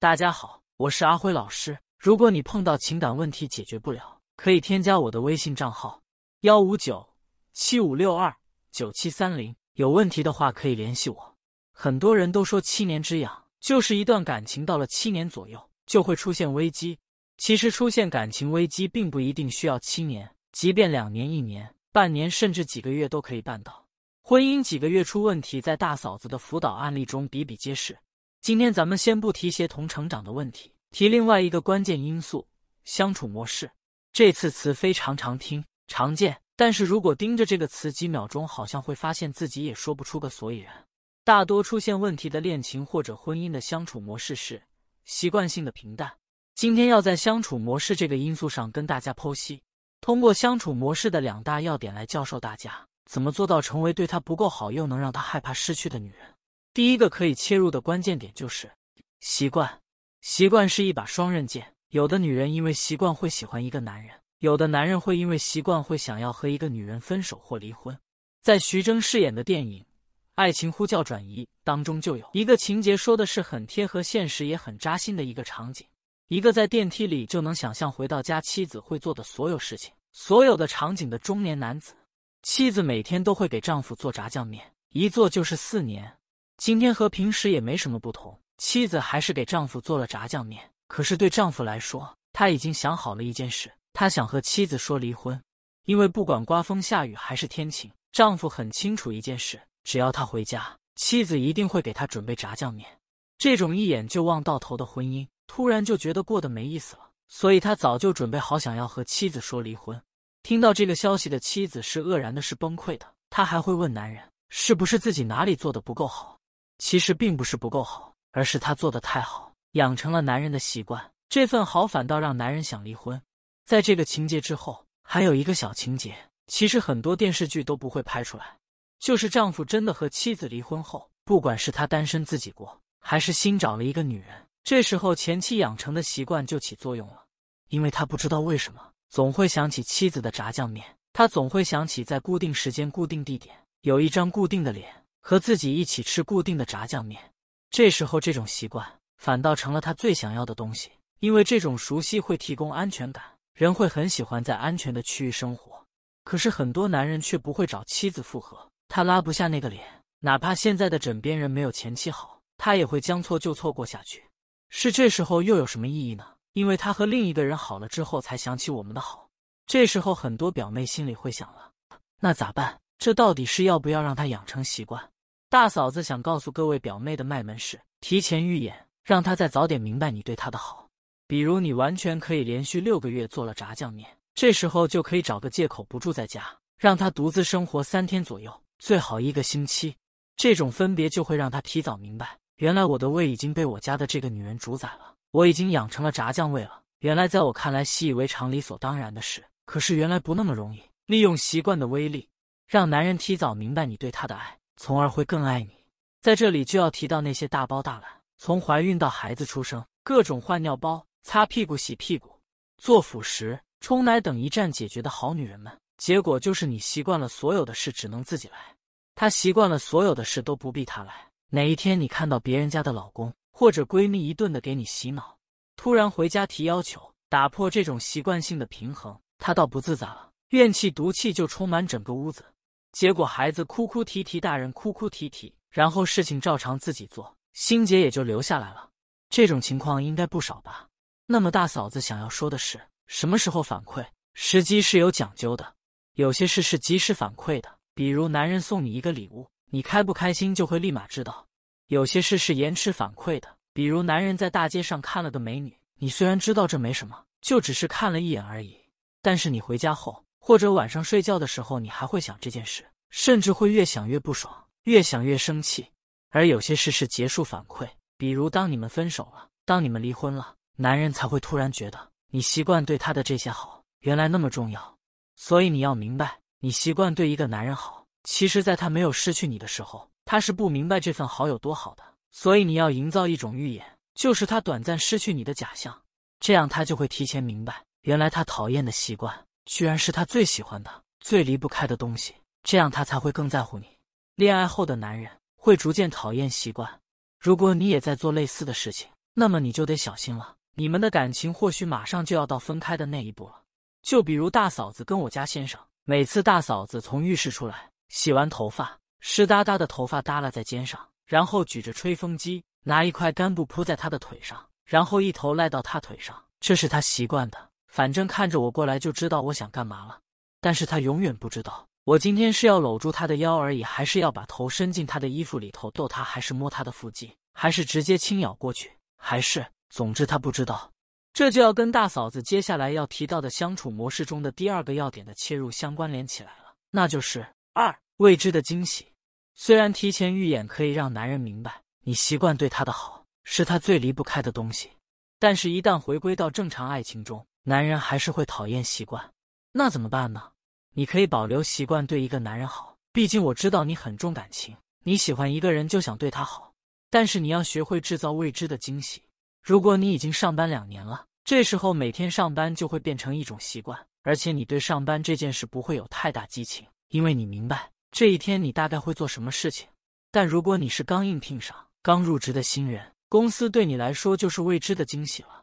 大家好，我是阿辉老师。如果你碰到情感问题解决不了，可以添加我的微信账号幺五九七五六二九七三零，有问题的话可以联系我。很多人都说七年之痒，就是一段感情到了七年左右就会出现危机。其实出现感情危机并不一定需要七年，即便两年、一年、半年，甚至几个月都可以办到。婚姻几个月出问题，在大嫂子的辅导案例中比比皆是。今天咱们先不提协同成长的问题，提另外一个关键因素——相处模式。这次词非常常听、常见，但是如果盯着这个词几秒钟，好像会发现自己也说不出个所以然。大多出现问题的恋情或者婚姻的相处模式是习惯性的平淡。今天要在相处模式这个因素上跟大家剖析，通过相处模式的两大要点来教授大家怎么做到成为对他不够好又能让他害怕失去的女人。第一个可以切入的关键点就是习惯。习惯是一把双刃剑，有的女人因为习惯会喜欢一个男人，有的男人会因为习惯会想要和一个女人分手或离婚。在徐峥饰演的电影《爱情呼叫转移》当中，就有一个情节，说的是很贴合现实，也很扎心的一个场景：一个在电梯里就能想象回到家妻子会做的所有事情、所有的场景的中年男子，妻子每天都会给丈夫做炸酱面，一做就是四年。今天和平时也没什么不同，妻子还是给丈夫做了炸酱面。可是对丈夫来说，他已经想好了一件事，他想和妻子说离婚。因为不管刮风下雨还是天晴，丈夫很清楚一件事：只要他回家，妻子一定会给他准备炸酱面。这种一眼就望到头的婚姻，突然就觉得过得没意思了。所以他早就准备好想要和妻子说离婚。听到这个消息的妻子是愕然的，是崩溃的。他还会问男人，是不是自己哪里做的不够好？其实并不是不够好，而是他做的太好，养成了男人的习惯。这份好反倒让男人想离婚。在这个情节之后，还有一个小情节，其实很多电视剧都不会拍出来，就是丈夫真的和妻子离婚后，不管是他单身自己过，还是新找了一个女人，这时候前妻养成的习惯就起作用了，因为他不知道为什么，总会想起妻子的炸酱面，他总会想起在固定时间、固定地点，有一张固定的脸。和自己一起吃固定的炸酱面，这时候这种习惯反倒成了他最想要的东西，因为这种熟悉会提供安全感，人会很喜欢在安全的区域生活。可是很多男人却不会找妻子复合，他拉不下那个脸，哪怕现在的枕边人没有前妻好，他也会将错就错过下去。是这时候又有什么意义呢？因为他和另一个人好了之后，才想起我们的好。这时候很多表妹心里会想了，那咋办？这到底是要不要让他养成习惯？大嫂子想告诉各位表妹的脉门是：提前预演，让她再早点明白你对她的好。比如，你完全可以连续六个月做了炸酱面，这时候就可以找个借口不住在家，让她独自生活三天左右，最好一个星期。这种分别就会让她提早明白，原来我的胃已经被我家的这个女人主宰了，我已经养成了炸酱味了。原来在我看来习以为常、理所当然的事，可是原来不那么容易。利用习惯的威力，让男人提早明白你对他的爱。从而会更爱你。在这里就要提到那些大包大揽，从怀孕到孩子出生，各种换尿包、擦屁股、洗屁股、做辅食、冲奶等一站解决的好女人们。结果就是你习惯了所有的事只能自己来，她习惯了所有的事都不必她来。哪一天你看到别人家的老公或者闺蜜一顿的给你洗脑，突然回家提要求，打破这种习惯性的平衡，她倒不自在了，怨气毒气就充满整个屋子。结果孩子哭哭啼啼，大人哭哭啼啼，然后事情照常自己做，心结也就留下来了。这种情况应该不少吧？那么大嫂子想要说的是，什么时候反馈？时机是有讲究的。有些事是及时反馈的，比如男人送你一个礼物，你开不开心就会立马知道；有些事是延迟反馈的，比如男人在大街上看了个美女，你虽然知道这没什么，就只是看了一眼而已，但是你回家后。或者晚上睡觉的时候，你还会想这件事，甚至会越想越不爽，越想越生气。而有些事是结束反馈，比如当你们分手了，当你们离婚了，男人才会突然觉得你习惯对他的这些好原来那么重要。所以你要明白，你习惯对一个男人好，其实在他没有失去你的时候，他是不明白这份好有多好的。所以你要营造一种预演，就是他短暂失去你的假象，这样他就会提前明白，原来他讨厌的习惯。居然是他最喜欢的、最离不开的东西，这样他才会更在乎你。恋爱后的男人会逐渐讨厌习惯。如果你也在做类似的事情，那么你就得小心了。你们的感情或许马上就要到分开的那一步了。就比如大嫂子跟我家先生，每次大嫂子从浴室出来，洗完头发，湿哒哒的头发耷拉在肩上，然后举着吹风机，拿一块干布铺在他的腿上，然后一头赖到他腿上，这是他习惯的。反正看着我过来就知道我想干嘛了。但是他永远不知道，我今天是要搂住他的腰而已，还是要把头伸进他的衣服里头逗他，还是摸他的腹肌，还是直接轻咬过去，还是……总之他不知道。这就要跟大嫂子接下来要提到的相处模式中的第二个要点的切入相关联起来了，那就是二未知的惊喜。虽然提前预演可以让男人明白你习惯对他的好是他最离不开的东西，但是，一旦回归到正常爱情中，男人还是会讨厌习惯。那怎么办呢？你可以保留习惯对一个男人好，毕竟我知道你很重感情，你喜欢一个人就想对他好。但是你要学会制造未知的惊喜。如果你已经上班两年了，这时候每天上班就会变成一种习惯，而且你对上班这件事不会有太大激情，因为你明白这一天你大概会做什么事情。但如果你是刚应聘上、刚入职的新人，公司对你来说就是未知的惊喜了，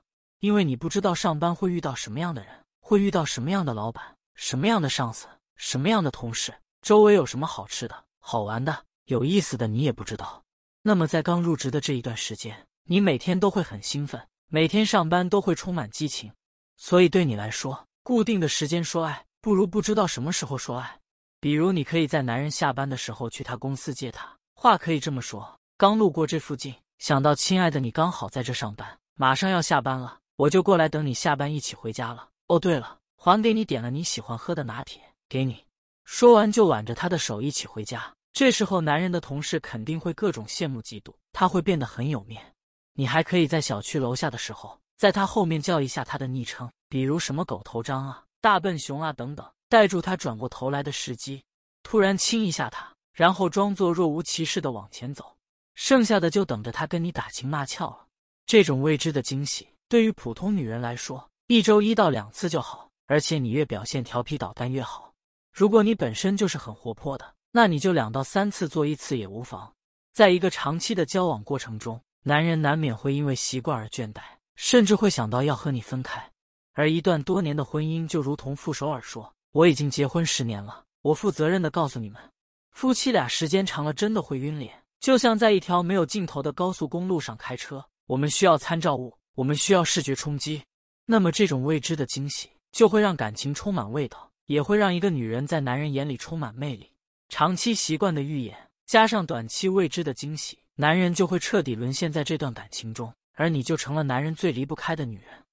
因为你不知道上班会遇到什么样的人，会遇到什么样的老板、什么样的上司、什么样的同事，周围有什么好吃的、好玩的、有意思的，你也不知道。那么在刚入职的这一段时间，你每天都会很兴奋。每天上班都会充满激情，所以对你来说，固定的时间说爱不如不知道什么时候说爱。比如，你可以在男人下班的时候去他公司接他，话可以这么说：刚路过这附近，想到亲爱的你刚好在这上班，马上要下班了，我就过来等你下班一起回家了。哦，对了，还给你点了你喜欢喝的拿铁，给你。说完就挽着他的手一起回家。这时候，男人的同事肯定会各种羡慕嫉妒，他会变得很有面。你还可以在小区楼下的时候，在他后面叫一下他的昵称，比如什么狗头张啊、大笨熊啊等等，带住他转过头来的时机，突然亲一下他，然后装作若无其事的往前走，剩下的就等着他跟你打情骂俏了。这种未知的惊喜，对于普通女人来说，一周一到两次就好，而且你越表现调皮捣蛋越好。如果你本身就是很活泼的，那你就两到三次做一次也无妨。在一个长期的交往过程中。男人难免会因为习惯而倦怠，甚至会想到要和你分开。而一段多年的婚姻就如同傅首尔说：“我已经结婚十年了，我负责任的告诉你们，夫妻俩时间长了真的会晕脸，就像在一条没有尽头的高速公路上开车。我们需要参照物，我们需要视觉冲击。那么这种未知的惊喜就会让感情充满味道，也会让一个女人在男人眼里充满魅力。长期习惯的预演，加上短期未知的惊喜。”男人就会彻底沦陷在这段感情中，而你就成了男人最离不开的女人。